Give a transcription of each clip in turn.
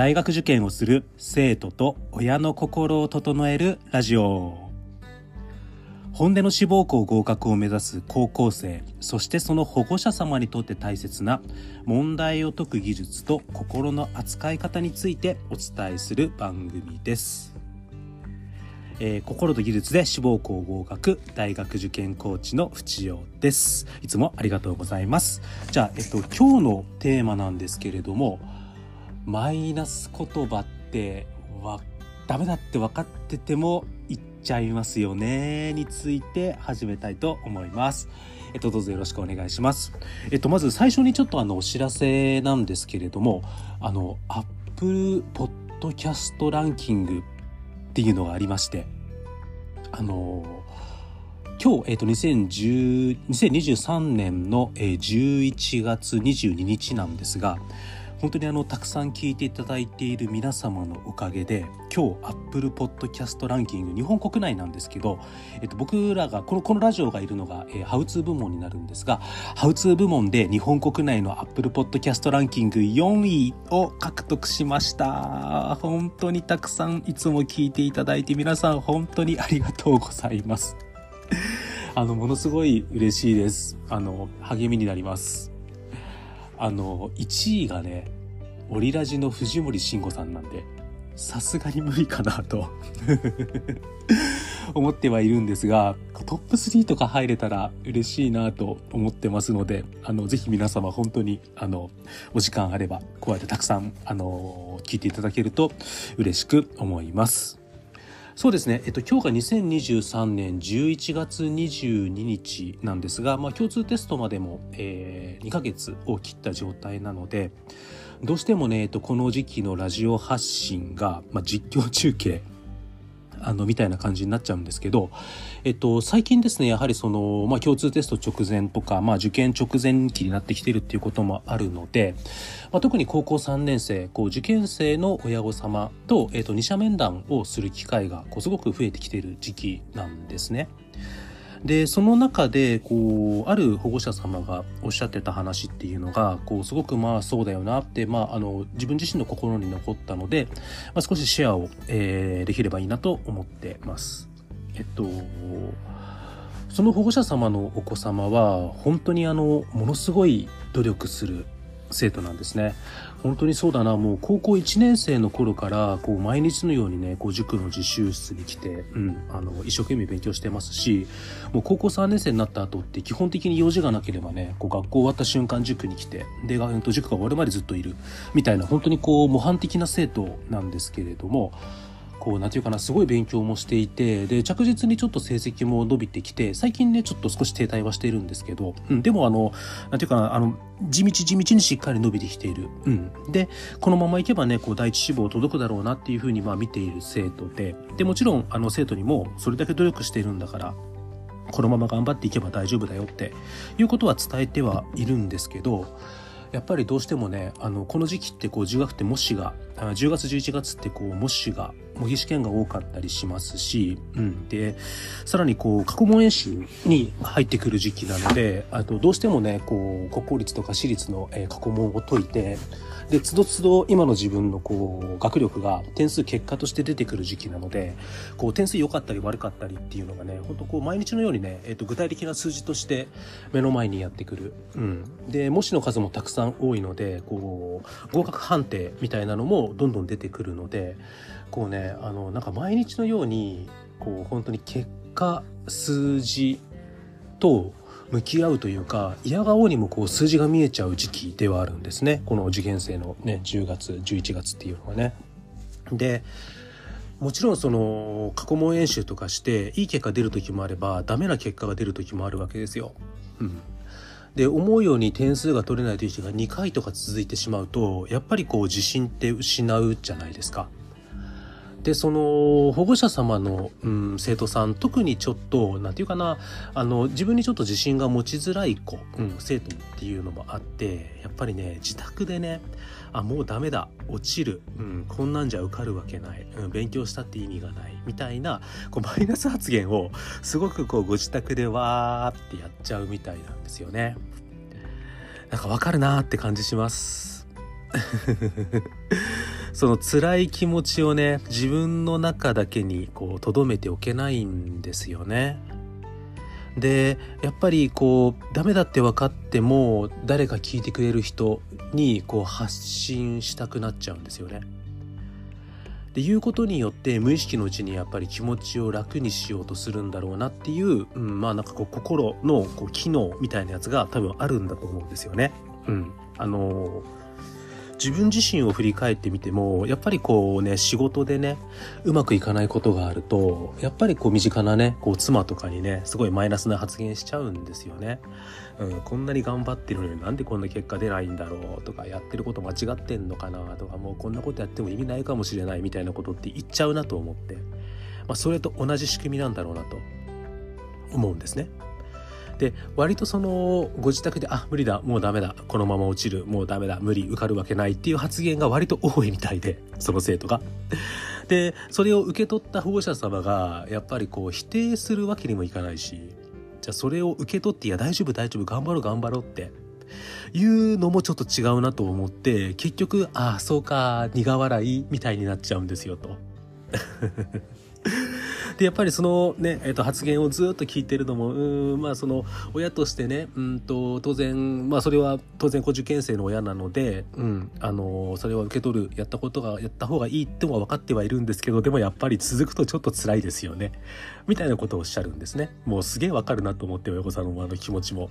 大学受験をする生徒と親の心を整えるラジオ。本音の志望校合格を目指す高校生そしてその保護者様にとって大切な問題を解く技術と心の扱い方についてお伝えする番組です、えー心と技術で志望校合格大学受験コーチの淵陽です。いつもありがとうございます。じゃあ、えっと、今日のテーマなんですけれどもマイナス言葉ってわダメだって分かってても言っちゃいますよねについて始めたいと思います。えっと、どうぞよろしくお願いします。えっと、まず最初にちょっとあのお知らせなんですけれども、あの、Apple Podcast ランキングっていうのがありまして、あの、今日、えっと、2010 2023年の11月22日なんですが、本当にあのたくさん聞いていただいている皆様のおかげで今日 Apple Podcast ランキング日本国内なんですけど、えっと、僕らがこのこのラジオがいるのが、えーハウツー部門になるんですがハウツー部門で日本国内の Apple Podcast ランキング4位を獲得しました。本当にたくさんいつも聞いていただいて皆さん本当にありがとうございます。あのものすごい嬉しいです。あの励みになります。あの1位がねオリラジの藤森慎吾さんなんでさすがに無理かなと 思ってはいるんですがトップ3とか入れたら嬉しいなと思ってますのであのぜひ皆様本当にあのお時間あればこうやってたくさんあの聞いていただけると嬉しく思います。そうですね、えっと、今日が2023年11月22日なんですが、まあ、共通テストまでも、えー2ヶ月を切った状態なのでどうしてもね、えっと、この時期のラジオ発信が、まあ、実況中継あのみたいな感じになっちゃうんですけど、えっと、最近ですねやはりその、まあ、共通テスト直前とか、まあ、受験直前期になってきてるっていうこともあるので、まあ、特に高校3年生こう受験生の親御様と,、えっと二者面談をする機会がこうすごく増えてきている時期なんですね。でその中でこうある保護者様がおっしゃってた話っていうのがこうすごくまあそうだよなって、まあ、あの自分自身の心に残ったので、まあ、少しシェアを、えーできればいいなと思ってます。えっとその保護者様のお子様は本当にあのものすごい努力する生徒なんですね。本当にそうだな。もう高校1年生の頃からこう毎日のようにねこう塾の自習室に来て、うん、あの一生懸命勉強してますしもう高校3年生になった後って基本的に用事がなければねこう学校終わった瞬間塾に来てで塾が終わるまでずっといる。みたいな本当にこう模範的な生徒なんですけれどもこうなんていうかなすごい勉強もしていてで着実にちょっと成績も伸びてきて最近ねちょっと少し停滞はしているんですけど、うん、でもあのなんていうかなあの地道地道にしっかり伸びてきている、うん、でこのままいけばねこう第一志望届くだろうなっていうふうにまあ見ている生徒ででもちろんあの生徒にもそれだけ努力しているんだからこのまま頑張っていけば大丈夫だよっていうことは伝えてはいるんですけどやっぱりどうしてもねあのこの時期ってこう10月って模試があ10月11月ってこう模試が模擬試験が多かったりしますし、うん、でさらにこう過去問演習に入ってくる時期なのであとどうしてもねこう国公立とか私立の、え過去問を解いてでつどつど今の自分のこう学力が点数結果として出てくる時期なのでこう点数良かったり悪かったりっていうのがね本当こう毎日のようにね、えっと具体的な数字として目の前にやってくる、うん、で模試の数もたくさん多いのでこう合格判定みたいなのもどんどん出てくるのでこうねあのなんか毎日のようにこう本当に結果数字と向き合うというか嫌顔にもこう数字が見えちゃう時期ではあるんですねこの受験生のね10月11月っていうのはね。でもちろんその過去問演習とかしていい結果出る時もあればダメな結果が出る時もあるわけですよ。うん、で思うように点数が取れないという日が2回とか続いてしまうとやっぱりこう自信って失うじゃないですか。でその保護者様の、うん、生徒さん特にちょっとなんていうかなあの自分にちょっと自信が持ちづらい子、うん、生徒っていうのもあってやっぱりね自宅でねあもうダメだ落ちる、うん、こんなんじゃ受かるわけない、うん、勉強したって意味がないみたいなこうマイナス発言をすごくこうご自宅でわーってやっちゃうみたいなんですよね。なんかわかるなーって感じします。その辛い気持ちをね自分の中だけにこう留めておけないんですよね。でやっぱりこうダメだって分かっても誰か聞いてくれる人にこう発信したくなっちゃうんですよね。でいうことによって無意識のうちにやっぱり気持ちを楽にしようとするんだろうなっていう、うん、まあなんかこう心のこう機能みたいなやつが多分あるんだと思うんですよね。うん、あのー自分自身を振り返ってみてもやっぱりこうね仕事でねうまくいかないことがあるとやっぱりこう身近なねこう妻とかにねすごいマイナスな発言しちゃうんですよね。うん、こんなに頑張ってるのになんでこんな結果出ないんだろうとかやってること間違ってんのかなとかもうこんなことやっても意味ないかもしれないみたいなことって言っちゃうなと思って、まあ、それと同じ仕組みなんだろうなと思うんですね。で割とそのご自宅で「あ無理だもうダメだこのまま落ちるもうダメだ無理受かるわけない」っていう発言が割と多いみたいで その生徒が。でそれを受け取った保護者様がやっぱりこう否定するわけにもいかないしじゃあそれを受け取って「いや大丈夫大丈夫頑張ろう頑張ろう」っていうのもちょっと違うなと思って結局「ああそうか苦笑い」みたいになっちゃうんですよと。でやっぱりそのね、えー、と発言をずっと聞いてるのもうんまあその親としてねうんと当然まあそれは当然受験生の親なので、うん、あのそれは受け取るやったことがやった方がいいっても分かってはいるんですけどでもやっぱり続くとちょっと辛いですよね。みたいなことをおっしゃるんですね。もうすげえわかるなと思って親御さんのあの気持ちも。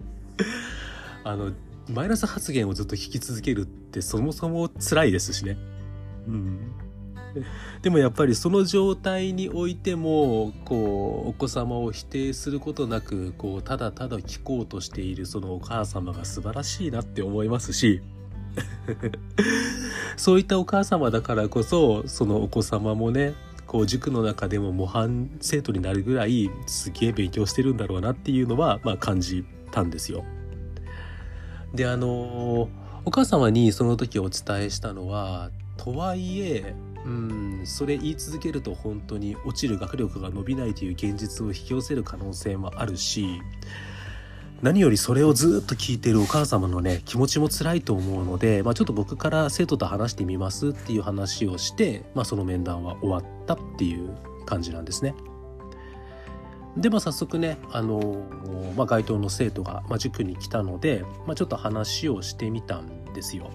あのマイナス発言をずっと聞き続けるってそもそも辛いですしね。うん。でもやっぱりその状態においてもこうお子様を否定することなくこうただただ聞こうとしているそのお母様が素晴らしいなって思いますし そういったお母様だからこそそのお子様もねこう塾の中でも模範生徒になるぐらいすげえ勉強してるんだろうなっていうのは、まあ、感じたんですよ。であのお母様にその時お伝えしたのはとはいえうんそれ言い続けると本当に落ちる学力が伸びないという現実を引き寄せる可能性もあるし何よりそれをずっと聞いているお母様のね気持ちも辛いと思うので、まあ、ちょっと僕から生徒と話してみますっていう話をして、まあ、その面談は終わったっていう感じなんですね。で、まあ、早速ね、あのまあ、該当の生徒が、まあ、塾に来たので、まあ、ちょっと話をしてみたんですよ。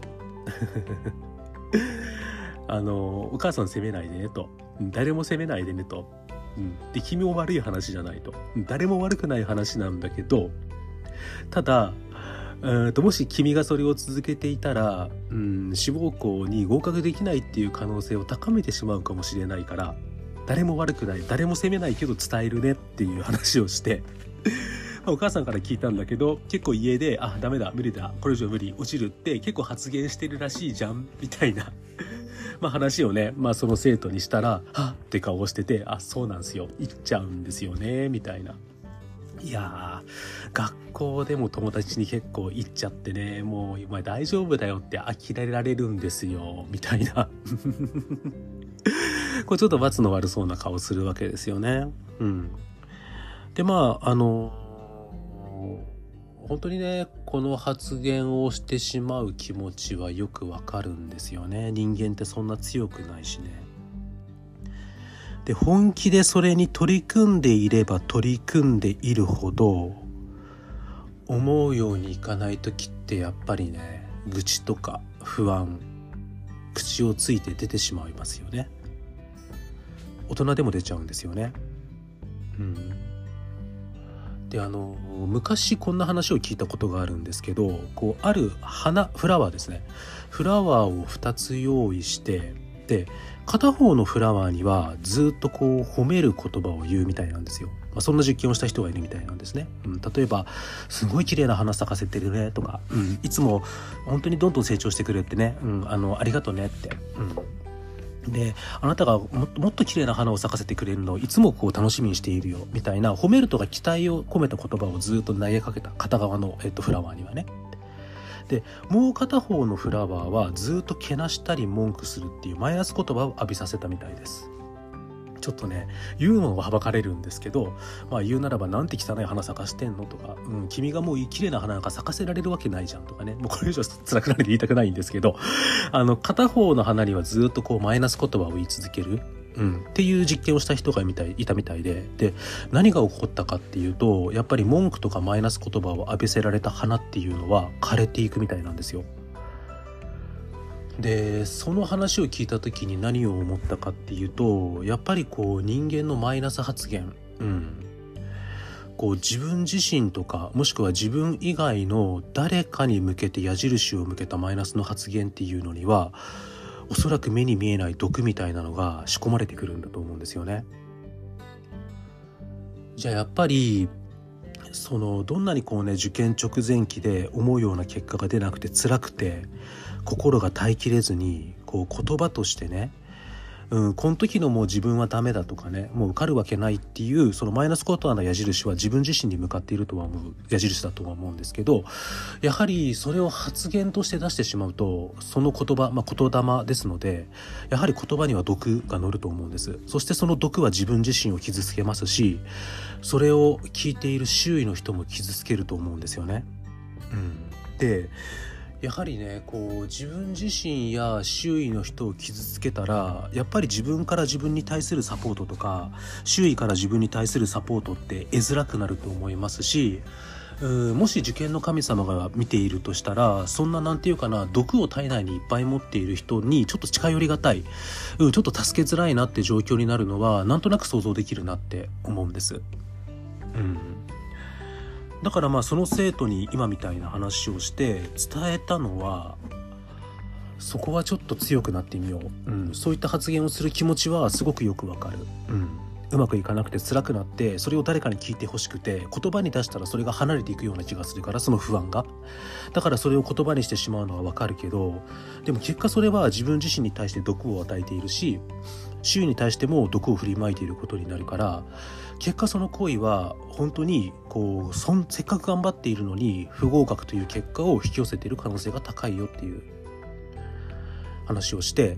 あのお母さん責めないでねと。誰も責めないでねと、うん、で君も悪い話じゃないと。誰も悪くない話なんだけど。ただともし君がそれを続けていたら、うん、志望校に合格できないっていう可能性を高めてしまうかもしれないから誰も悪くない誰も責めないけど伝えるねっていう話をして。お母さんから聞いたんだけど結構家で「あダメだ無理だこれ以上無理落ちる」って結構発言してるらしいじゃんみたいな。まあ話をね、まあその生徒にしたら、はっって顔してて、あ、そうなんですよ。行っちゃうんですよね、みたいな。いやー、学校でも友達に結構行っちゃってね、もう、お前大丈夫だよって呆れられるんですよ、みたいな。これちょっと罰の悪そうな顔するわけですよね。うん。で、まあ、あの本当にねこの発言をしてしまう気持ちはよくわかるんですよね。人間ってそんな強くないしね。で本気でそれに取り組んでいれば取り組んでいるほど思うようにいかない時ってやっぱりね愚痴とか不安口をついて出てしまいますよね。大人でも出ちゃうんですよね。うん。であの昔こんな話を聞いたことがあるんですけどこうある花フラワーですねフラワーを2つ用意してで片方のフラワーにはずっとこう褒める言葉を言うみたいなんですよ。まあ、そんな実験をした人がいるみたいなんですね。うん、例えば「すごい綺麗な花咲かせてるね」とか、うん「いつも本当にどんどん成長してくれてね、うん、あのありがとね」って、うん、であなたがもっと綺麗な花を咲かせてくれるのをいつもこう楽しみにしているよみたいな褒めるとか期待を込めた言葉をずっと投げかけた片側の、えっと、フラワーにはね。でもう片方のフラワーはずっとけなしたり文句するっていうマイナス言葉を浴びさせたみたいです。ちょっとね言うのははばかれるんですけどまあ言うならばなんて汚い花咲かしてんのとか、うん、君がもう綺麗な花なんか咲かせられるわけないじゃんとかねもうこれ以上辛くなるで言いたくないんですけど あの片方の花にはずっとこうマイナス言葉を言い続けるうん、っていう実験をした人がみたいいたみたいでで何が起こったかっていうとやっぱり文句とかマイナス言葉を浴びせられた花っていうのは枯れていくみたいなんですよ。でその話を聞いた時に何を思ったかっていうとやっぱりこう人間のマイナス発言、うん、こう自分自身とかもしくは自分以外の誰かに向けて矢印を向けたマイナスの発言っていうのにはおそらく目に見えない毒みたいなのが仕込まれてくるんだと思うんですよね。じゃあやっぱりそのどんなにこうね受験直前期で思うような結果が出なくて辛くて心が耐えきれずにこう言葉としてねうん、この時のもう自分はダメだとかねもう受かるわけないっていうそのマイナス言葉の矢印は自分自身に向かっているとは思う矢印だとは思うんですけどやはりそれを発言として出してしまうとその言葉、まあ、言霊ですのでやはり言葉には毒が乗ると思うんですそしてその毒は自分自身を傷つけますしそれを聞いている周囲の人も傷つけると思うんですよね。うん、でやはりねこう自分自身や周囲の人を傷つけたらやっぱり自分から自分に対するサポートとか周囲から自分に対するサポートって得づらくなると思いますしうもし受験の神様が見ているとしたらそんななんていうかな毒を体内にいっぱい持っている人にちょっと近寄りがたい、うん、ちょっと助けづらいなって状況になるのはなんとなく想像できるなって思うんです。うんだからまあその生徒に今みたいな話をして伝えたのはそこはちょっと強くなってみよう、うん、そういった発言をする気持ちはすごくよくわかる、うん、うまくいかなくて辛くなってそれを誰かに聞いてほしくて言葉に出したらそれが離れていくような気がするからその不安が。だからそれを言葉にしてしまうのはわかるけどでも結果それは自分自身に対して毒を与えているし周囲に対しても毒を振りまいていることになるから結果その行為は本当にこうそんせっかく頑張っているのに不合格という結果を引き寄せている可能性が高いよっていう。話をして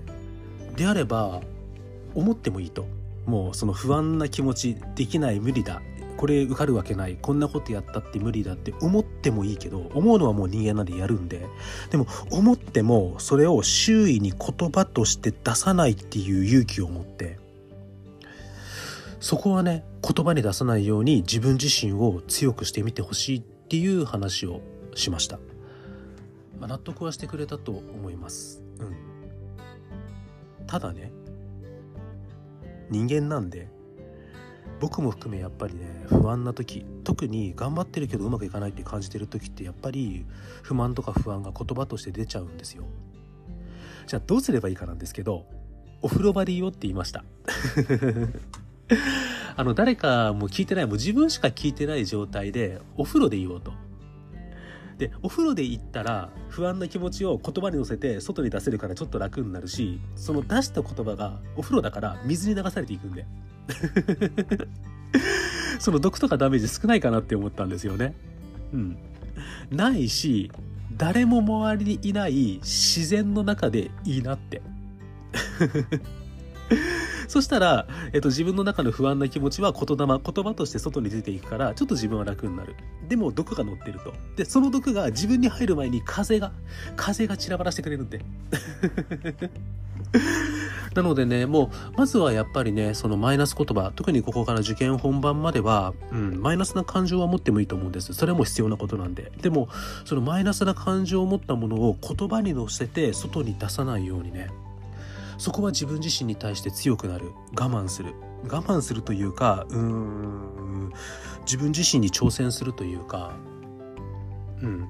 であれば思ってもいいと。もうその不安な気持ちできない無理だ。これ受かるわけない。こんなことやったって無理だって。思ってもいいけど思うのはもう人間なんでやるんで。でも思ってもそれを周囲に言葉として出さないっていう勇気を持って。そこはね言葉に出さないように自分自身を強くしてみてほしいっていう話をしました、まあ、納得はしてくれたと思います。うん。ただね人間なんで僕も含めやっぱりね不安な時特に頑張ってるけどうまくいかないって感じてる時ってやっぱり不満とか不安が言葉として出ちゃうんですよ。じゃあどうすればいいかなんですけどお風呂場でいいよって言いました。あの、誰かも聞いてない、もう自分しか聞いてない状態で、お風呂で言おうと。で、お風呂で行ったら、不安な気持ちを言葉に乗せて、外に出せるからちょっと楽になるし、その出した言葉が、お風呂だから水に流されていくんで。その毒とかダメージ少ないかなって思ったんですよね。うん。ないし、誰も周りにいない自然の中でいいなって。そしたら、えっと、自分の中の不安な気持ちは言霊、言葉として外に出ていくから、ちょっと自分は楽になる。でも、毒が乗ってると。で、その毒が自分に入る前に風が、風が散らばらしてくれるんで。なのでね、もう、まずはやっぱりね、そのマイナス言葉、特にここから受験本番までは、うん、マイナスな感情は持ってもいいと思うんです。それも必要なことなんで。でも、そのマイナスな感情を持ったものを言葉に乗せて外に出さないようにね、そこは自分自身に対して強くなる。我慢する。我慢するというかうーん。自分自身に挑戦するというかうん。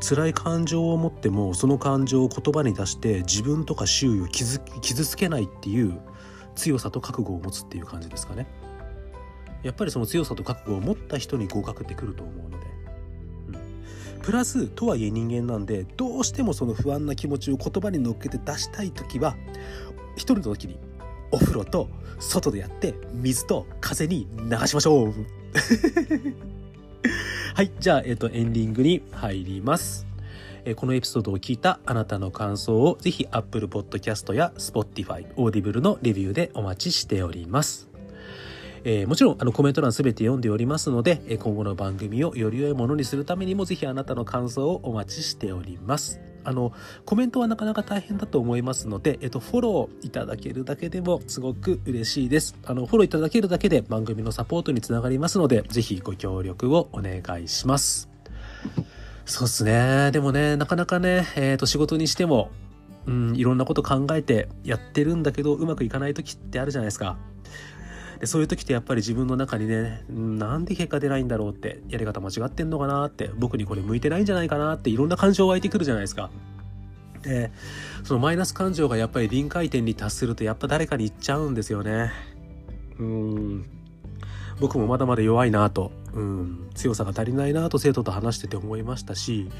辛い感情を持ってもその感情を言葉に出して自分とか周囲を傷傷つけないっていう強さと覚悟を持つっていう感じですかね。やっぱりその強さと覚悟を持った人に合格ってくると思うのでプラスとはいえ人間なんでどうしてもその不安な気持ちを言葉に乗っけて出したい時は一人の時にお風呂と外でやって水と風に流しましょう はいじゃあ、えっ、とエンディングに入りますえこのエピソードを聞いたあなたの感想をぜひ Apple Podcast や Spotify、Audible のレビューでお待ちしております。えー、もちろんあのコメント欄すべて読んでおりますので、え今後の番組をより良いものにするためにもぜひあなたの感想をお待ちしております。あの、コメントはなかなか大変だと思いますので、えっと、フォローいただけるだけでもすごく嬉しいです。あの、フォローいただけるだけで番組のサポートにつながりますので、ぜひご協力をお願いします。そうっすね。でもね、なかなかね、えっ、ー、と、仕事にしても、うん、いろんなこと考えてやってるんだけど、うまくいかない時ってあるじゃないですか。でそういう時ってやっぱり自分の中にねなんで結果出ないんだろうってやり方間違ってんのかなって僕にこれ向いてないんじゃないかなっていろんな感情湧いてくるじゃないですか。でそのマイナス感情がやっぱり臨界点に達するとやっぱ誰かに言っちゃうんですよね。うん僕もまだまだ弱いなと、うん、強さが足りないなと生徒と話してて思いましたし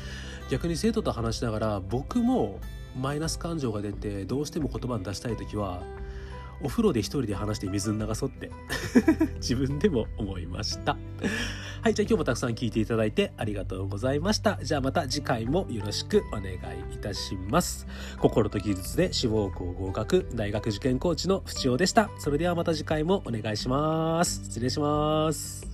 逆に生徒と話しながら僕もマイナス感情が出てどうしても言葉に出したい時はお風呂で一人で話して水流そうって 自分でも思いました。はい、じゃあ今日もたくさん聞いていただいてありがとうございました。じゃあまた次回もよろしくお願いいたします。心と技術で志望校合格大学受験コーチの淵尾でした。それではまた次回もお願いします。失礼します。